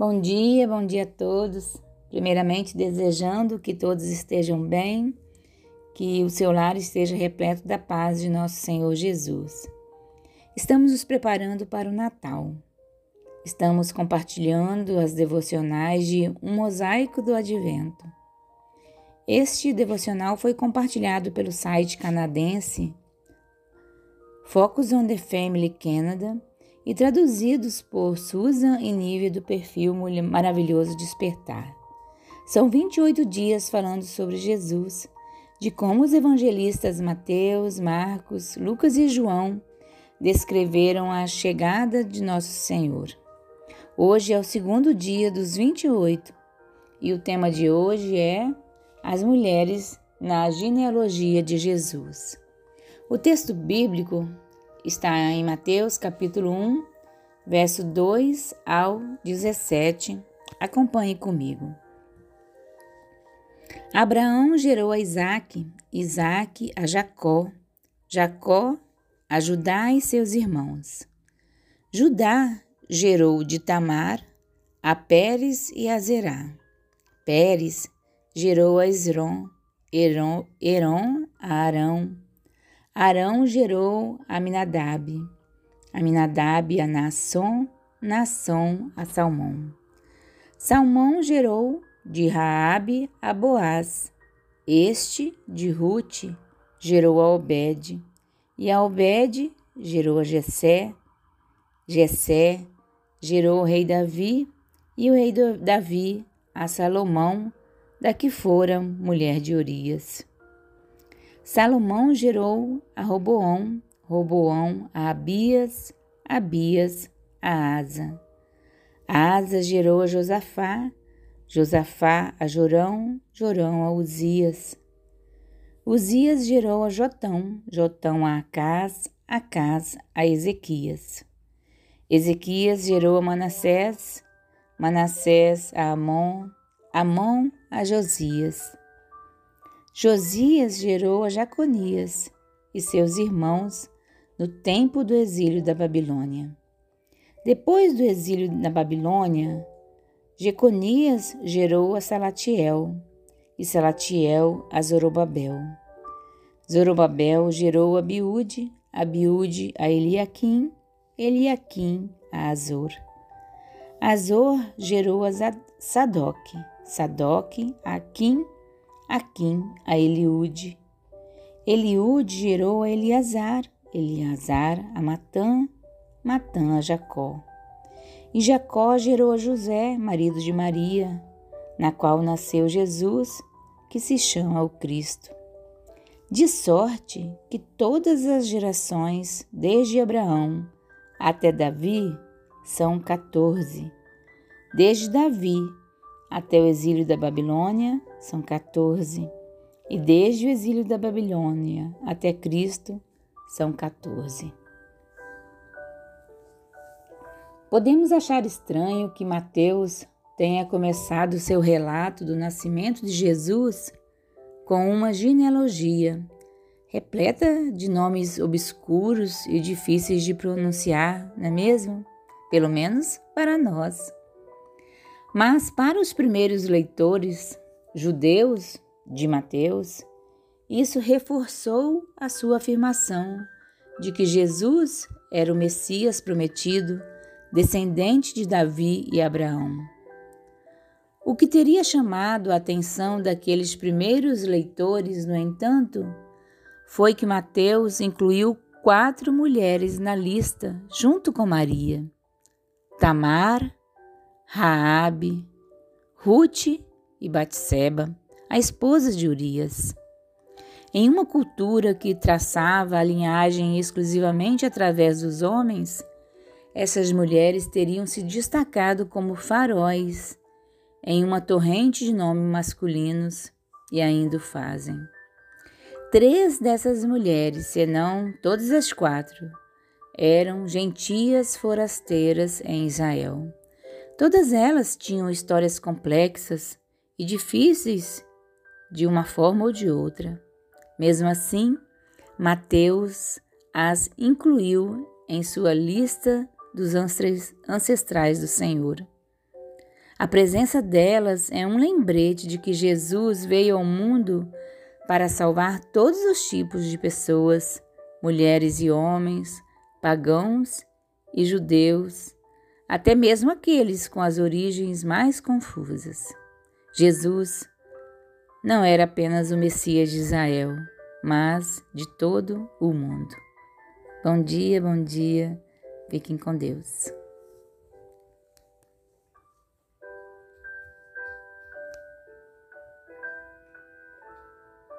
Bom dia, bom dia a todos. Primeiramente, desejando que todos estejam bem, que o seu lar esteja repleto da paz de nosso Senhor Jesus. Estamos nos preparando para o Natal. Estamos compartilhando as devocionais de Um Mosaico do Advento. Este devocional foi compartilhado pelo site canadense Focus on the Family Canada e traduzidos por Susan e Nívia do perfil Maravilhoso Despertar. São 28 dias falando sobre Jesus, de como os evangelistas Mateus, Marcos, Lucas e João descreveram a chegada de nosso Senhor. Hoje é o segundo dia dos 28 e o tema de hoje é As Mulheres na Genealogia de Jesus. O texto bíblico está em Mateus capítulo 1, verso 2 ao 17. Acompanhe comigo. Abraão gerou a Isaque, Isaque a Jacó, Jacó a Judá e seus irmãos. Judá gerou de Tamar a Pérez e a Zerá. Pérez gerou a Esron, Heron a Arão, Arão gerou Aminadab, Aminadab a Nasson, Nasson a Salmão. Salmão gerou de Raabe a Boaz. Este, de Ruth, gerou a Obed, e a Obed gerou a Jessé. Jessé gerou o rei Davi, e o rei Davi a Salomão, da que fora mulher de Urias. Salomão gerou a Roboão, Roboão a Abias, Abias a Asa. Asa gerou a Josafá, Josafá a Jorão, Jorão a Uzias. Uzias gerou a Jotão, Jotão a Acás, Acás a Ezequias. Ezequias gerou a Manassés, Manassés a Amon, Amon a Josias. Josias gerou a Jaconias e seus irmãos no tempo do exílio da Babilônia. Depois do exílio na Babilônia, Jeconias gerou a Salatiel e Salatiel a Zorobabel. Zorobabel gerou a Biúde, a Biúde a Eliaquim, Eliaquim a Azor. Azor gerou a Sadoc, Sadoc a Aquim Aquim a Eliude. Eliude gerou a Eleazar, Eleazar a Matã, Matã a Jacó. E Jacó gerou a José, marido de Maria, na qual nasceu Jesus, que se chama o Cristo. De sorte que todas as gerações, desde Abraão até Davi, são 14. Desde Davi até o exílio da Babilônia, são 14. E desde o exílio da Babilônia até Cristo, são 14. Podemos achar estranho que Mateus tenha começado seu relato do nascimento de Jesus com uma genealogia repleta de nomes obscuros e difíceis de pronunciar, não é mesmo? Pelo menos para nós. Mas para os primeiros leitores judeus de Mateus, isso reforçou a sua afirmação de que Jesus era o Messias prometido, descendente de Davi e Abraão. O que teria chamado a atenção daqueles primeiros leitores, no entanto, foi que Mateus incluiu quatro mulheres na lista junto com Maria: Tamar, Raabe, Ruth e Batseba, a esposa de Urias. Em uma cultura que traçava a linhagem exclusivamente através dos homens, essas mulheres teriam se destacado como faróis em uma torrente de nomes masculinos e ainda o fazem. Três dessas mulheres, senão todas as quatro, eram gentias forasteiras em Israel. Todas elas tinham histórias complexas e difíceis de uma forma ou de outra. Mesmo assim, Mateus as incluiu em sua lista dos ancestrais do Senhor. A presença delas é um lembrete de que Jesus veio ao mundo para salvar todos os tipos de pessoas, mulheres e homens, pagãos e judeus, até mesmo aqueles com as origens mais confusas. Jesus não era apenas o Messias de Israel, mas de todo o mundo. Bom dia, bom dia. Fiquem com Deus.